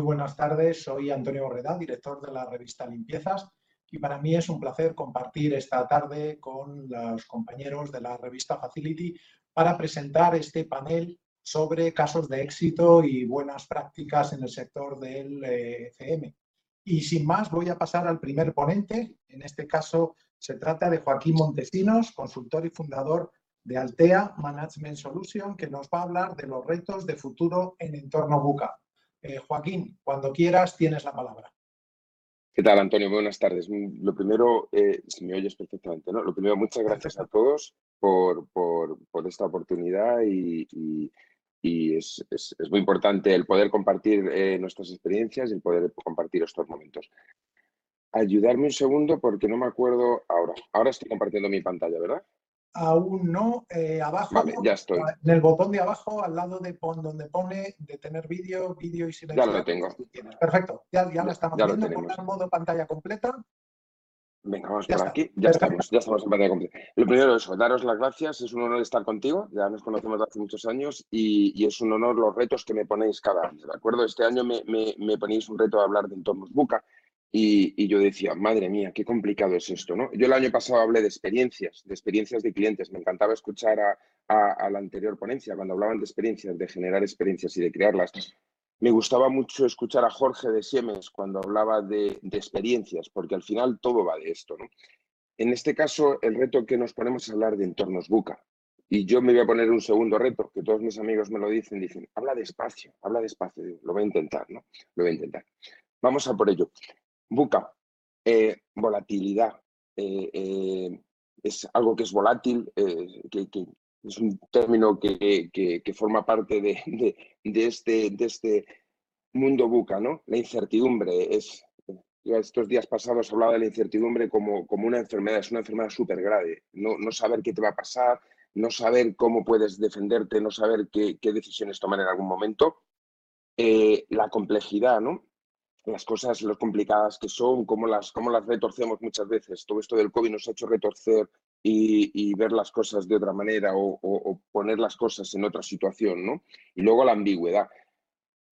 Muy buenas tardes. Soy Antonio Borreda, director de la revista Limpiezas y para mí es un placer compartir esta tarde con los compañeros de la revista Facility para presentar este panel sobre casos de éxito y buenas prácticas en el sector del eh, CM. Y sin más, voy a pasar al primer ponente. En este caso, se trata de Joaquín Montesinos, consultor y fundador de Altea Management Solution, que nos va a hablar de los retos de futuro en entorno Buca. Eh, Joaquín, cuando quieras, tienes la palabra. ¿Qué tal, Antonio? Buenas tardes. Mm, lo primero, eh, si me oyes perfectamente, ¿no? Lo primero, muchas gracias a todos por, esta oportunidad y, es, muy importante el poder compartir eh, nuestras experiencias y el poder compartir estos momentos. Ayudarme un segundo porque no me acuerdo ahora. Ahora estoy compartiendo mi pantalla, ¿verdad? Aún no. Eh, abajo, ya estoy. en el botón de abajo, al lado de donde pone de tener vídeo, vídeo y silencio. Ya lo tengo. Perfecto, ya, ya, lo estamos viendo. en modo pantalla completa. Venga, vamos por aquí. Ya estamos, ya estamos en pantalla completa. Lo primero es daros las gracias. Es un honor estar contigo. Ya nos conocemos hace muchos años y, es un honor los retos que me ponéis cada año. ¿De acuerdo? Este año me, me, me ponéis un reto de hablar de entornos buca. Y, yo decía, madre mía, qué complicado es esto, ¿no? Yo el año pasado hablé de experiencias, de experiencias de clientes. Me encantaba escuchar a, la anterior ponencia, cuando hablaban de experiencias, de generar experiencias y de crearlas. Me gustaba mucho escuchar a Jorge de Siemens cuando hablaba de, experiencias, porque al final todo va de esto, ¿no? En este caso, el reto que nos ponemos es hablar de entornos buca. Y yo me voy a poner un segundo reto, que todos mis amigos me lo dicen, dicen, habla despacio, habla despacio. lo voy a intentar, ¿no? Lo voy a intentar. Vamos a por ello. Buca, eh, volatilidad. Eh, eh, es algo que es volátil, que, es un término que, forma parte de, este, este mundo buca, ¿no? La incertidumbre es, estos días pasados hablaba de la incertidumbre como, como una enfermedad, es una enfermedad súper grave, no, no, saber qué te va a pasar, no saber cómo puedes defenderte, no saber qué decisiones tomar en algún momento. la complejidad, ¿no? Las cosas, lo complicadas que son, cómo las, cómo las retorcemos muchas veces. Todo esto del COVID nos ha hecho retorcer y, ver las cosas de otra manera o, poner las cosas en otra situación, ¿no? Y luego la ambigüedad,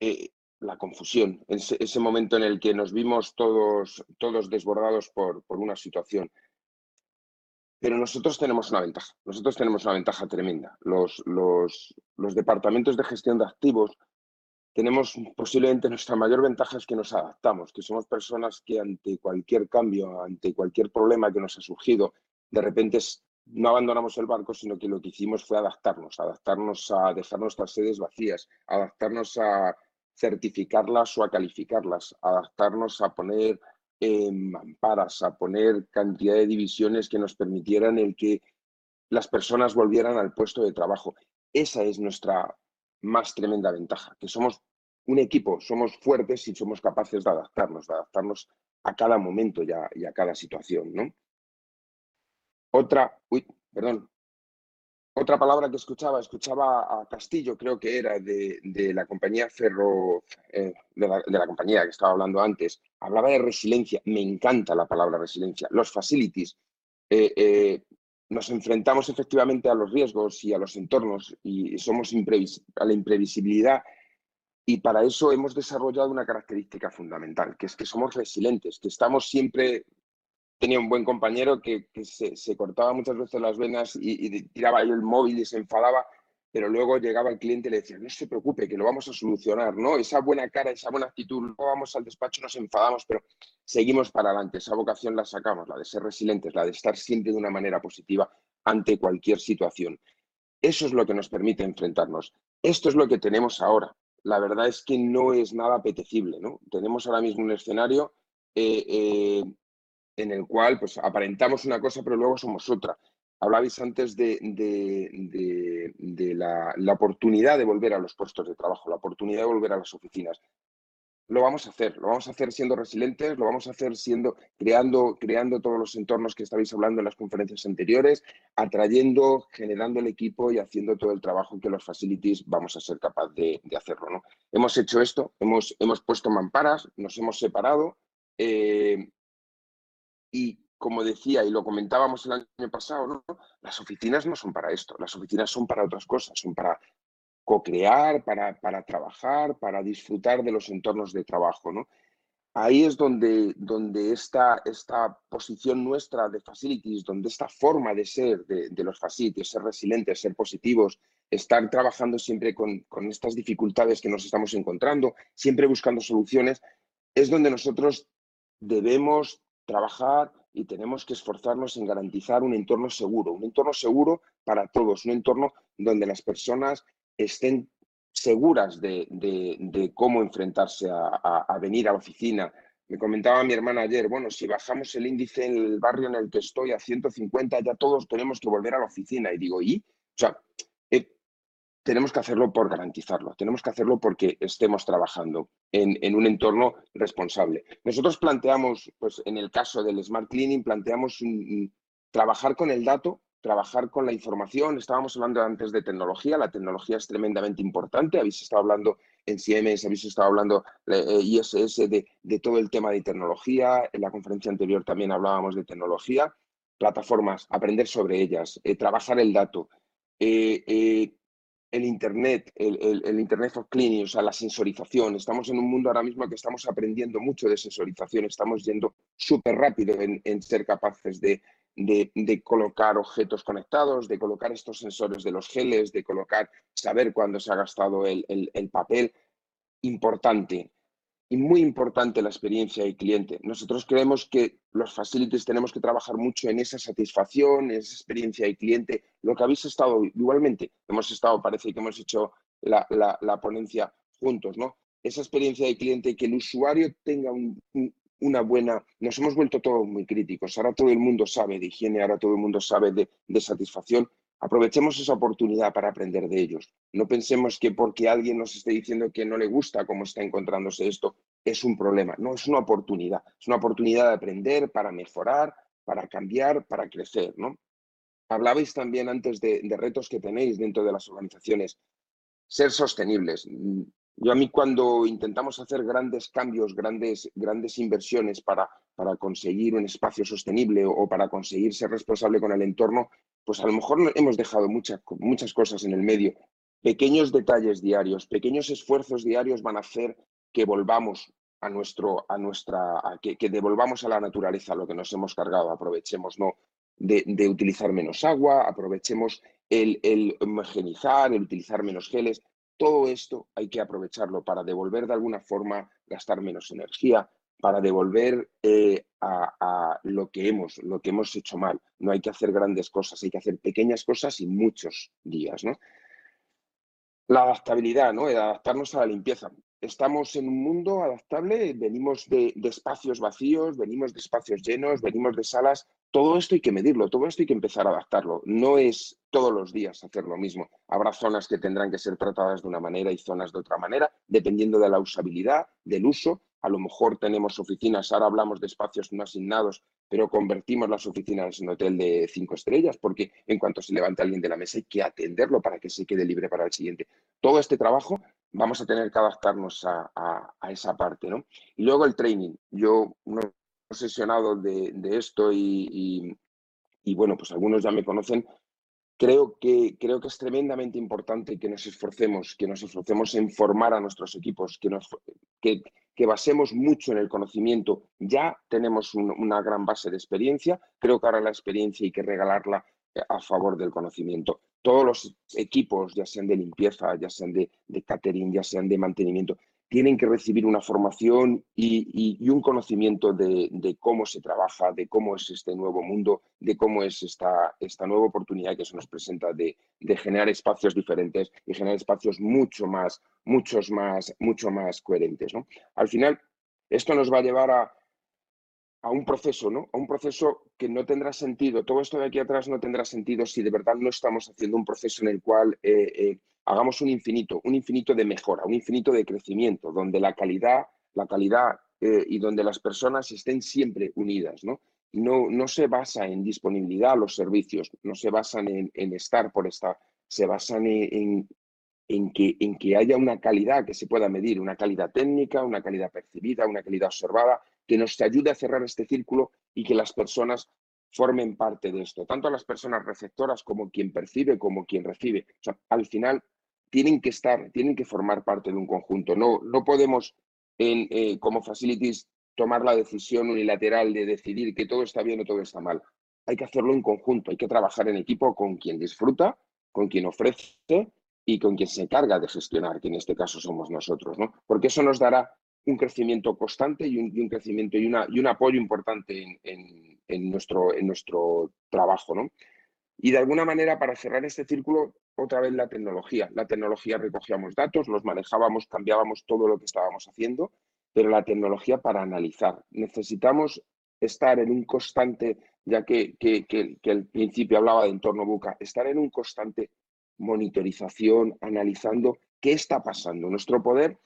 eh, la confusión, ese, ese, momento en el que nos vimos todos, todos desbordados por, por una situación. Pero nosotros tenemos una ventaja, nosotros tenemos una ventaja tremenda. Los, los, los departamentos de gestión de activos tenemos posiblemente nuestra mayor ventaja es que nos adaptamos, que somos personas que ante cualquier cambio, ante cualquier problema que nos ha surgido, de repente no abandonamos el barco, sino que lo que hicimos fue adaptarnos, adaptarnos a dejar nuestras sedes vacías, adaptarnos a certificarlas o a calificarlas, adaptarnos a poner eh, mamparas, a poner cantidad de divisiones que nos permitieran el que las personas volvieran al puesto de trabajo. Esa es nuestra más tremenda ventaja, que somos un equipo, somos fuertes y somos capaces de adaptarnos, de adaptarnos a cada momento y a, y a cada situación, ¿no? Otra, perdón, otra palabra que escuchaba, escuchaba a Castillo, creo que era de, de la compañía Ferro, eh, de, la, compañía que estaba hablando antes, hablaba de resiliencia, me encanta la palabra resiliencia. Los facilities, eh, eh, nos enfrentamos efectivamente a los riesgos y a los entornos y somos a la imprevisibilidad y para eso hemos desarrollado una característica fundamental, que es que somos resilientes, que estamos siempre... Tenía un buen compañero que, se, cortaba muchas veces las venas y, tiraba el móvil y se enfadaba pero luego llegaba el cliente y le decía, no se preocupe, que lo vamos a solucionar, ¿no? Esa buena cara, esa buena actitud, luego vamos al despacho, nos enfadamos, pero seguimos para adelante, esa vocación la sacamos, la de ser resilientes, la de estar siempre de una manera positiva ante cualquier situación. Eso es lo que nos permite enfrentarnos. Esto es lo que tenemos ahora. La verdad es que no es nada apetecible, ¿no? Tenemos ahora mismo un escenario eh, eh, en el cual pues, aparentamos una cosa, pero luego somos otra. Hablabais antes de, la, oportunidad de volver a los puestos de trabajo, la oportunidad de volver a las oficinas. Lo vamos a hacer, lo vamos a hacer siendo resilientes, lo vamos a hacer siendo, creando, creando todos los entornos que estabais hablando en las conferencias anteriores, atrayendo, generando el equipo y haciendo todo el trabajo que los facilities vamos a ser capaces de, hacerlo. ¿no? Hemos hecho esto, hemos, hemos puesto mamparas, nos hemos separado eh, y como decía y lo comentábamos el año pasado, ¿no? las oficinas no son para esto, las oficinas son para otras cosas, son para co-crear, para, para, trabajar, para disfrutar de los entornos de trabajo. ¿no? Ahí es donde, donde esta, esta posición nuestra de facilities, donde esta forma de ser de, de los facilities, ser resilientes, ser positivos, estar trabajando siempre con, con estas dificultades que nos estamos encontrando, siempre buscando soluciones, es donde nosotros debemos trabajar y tenemos que esforzarnos en garantizar un entorno seguro, un entorno seguro para todos, un entorno donde las personas estén seguras de, cómo enfrentarse a, venir a la oficina. Me comentaba mi hermana ayer, bueno, si bajamos el índice en el barrio en el que estoy a 150, ya todos tenemos que volver a la oficina. Y digo, ¿y? O sea, eh, tenemos que hacerlo por garantizarlo, tenemos que hacerlo porque estemos trabajando en, un entorno responsable. Nosotros planteamos, pues en el caso del Smart Cleaning, planteamos trabajar con el dato trabajar con la información. Estábamos hablando antes de tecnología, la tecnología es tremendamente importante. Habéis estado hablando en CMS, habéis estado hablando eh, ISS de, todo el tema de tecnología. En la conferencia anterior también hablábamos de tecnología. Plataformas, aprender sobre ellas, eh, trabajar el dato. Eh, el Internet, el, Internet of Cleaning, o sea, la sensorización. Estamos en un mundo ahora mismo que estamos aprendiendo mucho de sensorización, estamos yendo súper rápido en, ser capaces de, de, colocar objetos conectados, de colocar estos sensores de los geles, de colocar, saber cuándo se ha gastado el, papel. Importante y muy importante la experiencia del cliente. Nosotros creemos que los facilities tenemos que trabajar mucho en esa satisfacción, en esa experiencia del cliente. Lo que habéis estado, igualmente, hemos estado, parece que hemos hecho la, ponencia juntos, ¿no? Esa experiencia del cliente, que el usuario tenga un, una buena... Nos hemos vuelto todos muy críticos. Ahora todo el mundo sabe de higiene, ahora todo el mundo sabe de, satisfacción. Aprovechemos esa oportunidad para aprender de ellos. No pensemos que porque alguien nos esté diciendo que no le gusta cómo está encontrándose esto, es un problema. No, es una oportunidad. Es una oportunidad de aprender, para mejorar, para cambiar, para crecer. ¿no? Hablabais también antes de, de retos que tenéis dentro de las organizaciones. Ser sostenibles. Yo a mí cuando intentamos hacer grandes cambios, grandes, grandes inversiones para, para conseguir un espacio sostenible o, para conseguir ser responsable con el entorno, pues a lo mejor hemos dejado muchas, muchas cosas en el medio. Pequeños detalles diarios, pequeños esfuerzos diarios van a hacer que volvamos a nuestro, a nuestra, que, devolvamos a la naturaleza lo que nos hemos cargado, aprovechemos ¿no? de, de utilizar menos agua, aprovechemos el, el homogenizar, el utilizar menos geles. Todo esto hay que aprovecharlo para devolver de alguna forma, gastar menos energía, para devolver eh, a, lo, que hemos, lo que hemos hecho mal. No hay que hacer grandes cosas, hay que hacer pequeñas cosas y muchos días. ¿no? La adaptabilidad, ¿no? adaptarnos a la limpieza. Estamos en un mundo adaptable, venimos de, espacios vacíos, venimos de espacios llenos, venimos de salas todo esto hay que medirlo, todo esto hay que empezar a adaptarlo. No es todos los días hacer lo mismo. Habrá zonas que tendrán que ser tratadas de una manera y zonas de otra manera, dependiendo de la usabilidad, del uso. A lo mejor tenemos oficinas, ahora hablamos de espacios no asignados, pero convertimos las oficinas en hotel de cinco estrellas, porque en cuanto se levante alguien de la mesa hay que atenderlo para que se quede libre para el siguiente. Todo este trabajo vamos a tener que adaptarnos a, esa parte. ¿no? Y luego el training. Yo, obsesionado de, esto y, bueno, pues algunos ya me conocen, creo que, creo que es tremendamente importante que nos esforcemos, que nos esforcemos en formar a nuestros equipos, que, nos, que, que basemos mucho en el conocimiento. Ya tenemos una gran base de experiencia, creo que ahora la experiencia hay que regalarla a favor del conocimiento. Todos los equipos, ya sean de limpieza, ya sean de, catering, ya sean de mantenimiento, tienen que recibir una formación y, un conocimiento de, cómo se trabaja, de cómo es este nuevo mundo, de cómo es esta, nueva oportunidad que se nos presenta de, generar espacios diferentes y generar espacios mucho más, muchos más, mucho más coherentes. Al final, esto nos va a llevar a, a un proceso, ¿no? A un proceso que no tendrá sentido. Todo esto de aquí atrás no tendrá sentido si de verdad no estamos haciendo un proceso en el cual eh, eh, hagamos un infinito, un infinito de mejora, un infinito de crecimiento, donde la calidad, la calidad eh, y donde las personas estén siempre unidas, ¿no? No, no se basa en disponibilidad los servicios, no se basan en, estar por estar, se basan en, en que, en que haya una calidad que se pueda medir, una calidad técnica, una calidad percibida, una calidad observada, que nos ayude a cerrar este círculo y que las personas formen parte de esto, tanto las personas receptoras como quien percibe, como quien recibe. al final tienen que estar, tienen que formar parte de un conjunto. No, no podemos, eh, como facilities, tomar la decisión unilateral de decidir que todo está bien o todo está mal. Hay que hacerlo en conjunto, hay que trabajar en equipo con quien disfruta, con quien ofrece y con quien se encarga de gestionar, que en este caso somos nosotros, ¿no? Porque eso nos dará un crecimiento constante y un, crecimiento y, una, y, un apoyo importante en, nuestro, en nuestro trabajo, ¿no? Y de alguna manera, para cerrar este círculo, otra vez la tecnología. La tecnología recogíamos datos, los manejábamos, cambiábamos todo lo que estábamos haciendo, pero la tecnología para analizar. Necesitamos estar en un constante, ya que, que, que, que al principio hablaba de entorno buca, estar en un constante monitorización, analizando qué está pasando. Nuestro poder,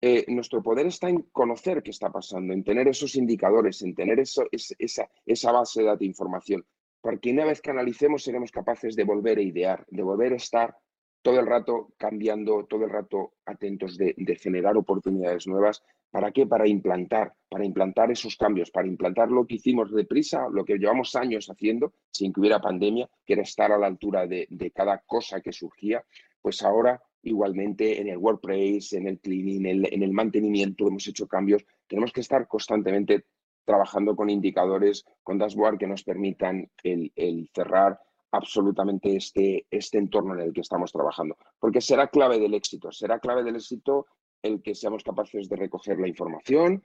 eh, nuestro poder está en conocer qué está pasando, en tener esos indicadores, en tener eso, esa, esa base de datos de información porque una vez que analicemos seremos capaces de volver a idear, de volver a estar todo el rato cambiando, todo el rato atentos de, generar oportunidades nuevas. ¿Para qué? Para implantar, para implantar esos cambios, para implantar lo que hicimos deprisa, lo que llevamos años haciendo sin que hubiera pandemia, que era estar a la altura de, de cada cosa que surgía, pues ahora igualmente en el WordPress, en el cleaning, en el, en el mantenimiento hemos hecho cambios. Tenemos que estar constantemente trabajando con indicadores, con dashboard que nos permitan el, cerrar absolutamente este, este entorno en el que estamos trabajando. Porque será clave del éxito, será clave del éxito el que seamos capaces de recoger la información,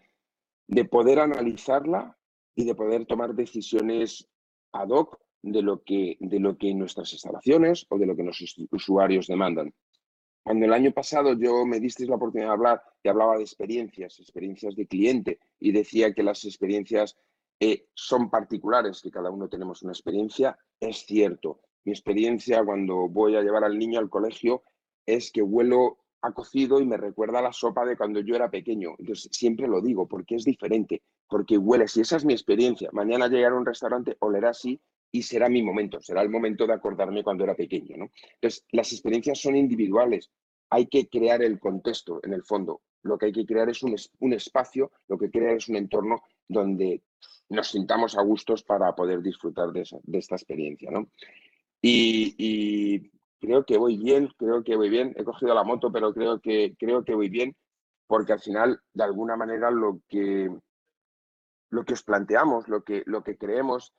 de poder analizarla y de poder tomar decisiones ad hoc de lo que, de lo que nuestras instalaciones o de lo que nuestros usuarios demandan. Cuando el año pasado yo me disteis la oportunidad de hablar y hablaba de experiencias, experiencias de cliente, y decía que las experiencias eh, son particulares, que cada uno tenemos una experiencia, es cierto. Mi experiencia cuando voy a llevar al niño al colegio es que huelo a cocido y me recuerda la sopa de cuando yo era pequeño. Entonces, siempre lo digo, porque es diferente, porque huele, si esa es mi experiencia, mañana llegar a un restaurante, olerá así y será mi momento, será el momento de acordarme cuando era pequeño. ¿no? Entonces, las experiencias son individuales, hay que crear el contexto en el fondo. Lo que hay que crear es un, un espacio, lo que crear es un entorno donde nos sintamos a gustos para poder disfrutar de, esta experiencia. ¿no? Y, creo que voy bien, creo que voy bien. He cogido la moto, pero creo que, creo que voy bien porque al final, de alguna manera, lo que, lo que os planteamos, lo que, lo que creemos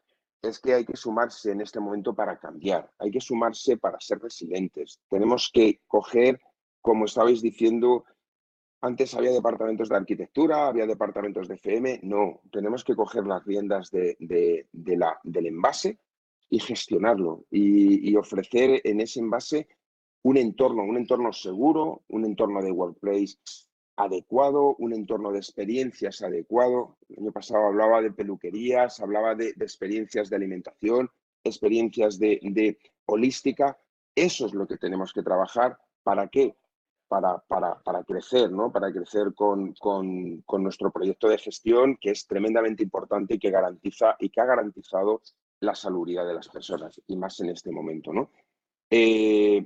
es que hay que sumarse en este momento para cambiar, hay que sumarse para ser resilientes. Tenemos que coger, como estabais diciendo, antes había departamentos de arquitectura, había departamentos de FM, no, tenemos que coger las riendas de, la, del envase y gestionarlo y, y, ofrecer en ese envase un entorno, un entorno seguro, un entorno de workplace adecuado, un entorno de experiencias adecuado. El año pasado hablaba de peluquerías, hablaba de, experiencias de alimentación, experiencias de, holística. Eso es lo que tenemos que trabajar. ¿Para qué? Para, para, crecer, ¿no? Para crecer con, nuestro proyecto de gestión, que es tremendamente importante y que garantiza y que ha garantizado la salubridad de las personas, y más en este momento, ¿no? Eh,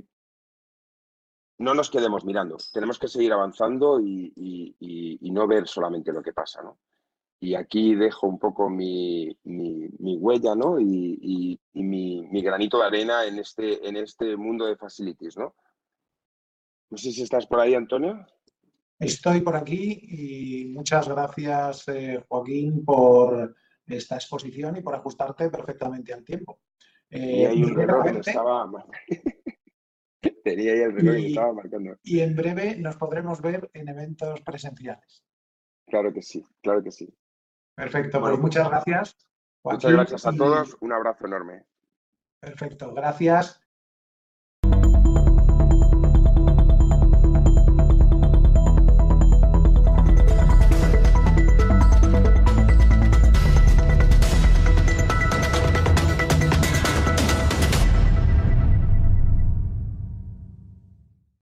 no nos quedemos mirando, tenemos que seguir avanzando y, no ver solamente lo que pasa, ¿no? Y aquí dejo un poco mi, huella, ¿no? Y, mi, granito de arena en este, en este mundo de facilities, ¿no? No sé si estás por ahí, Antonio. Estoy por aquí y muchas gracias, eh, Joaquín, por esta exposición y por ajustarte perfectamente al tiempo. y hay un reloj que estaba... y, en breve nos podremos ver en eventos presenciales. Claro que sí, claro que sí. Perfecto, pues muchas gracias. muchas gracias a todos, un abrazo enorme. Perfecto, gracias.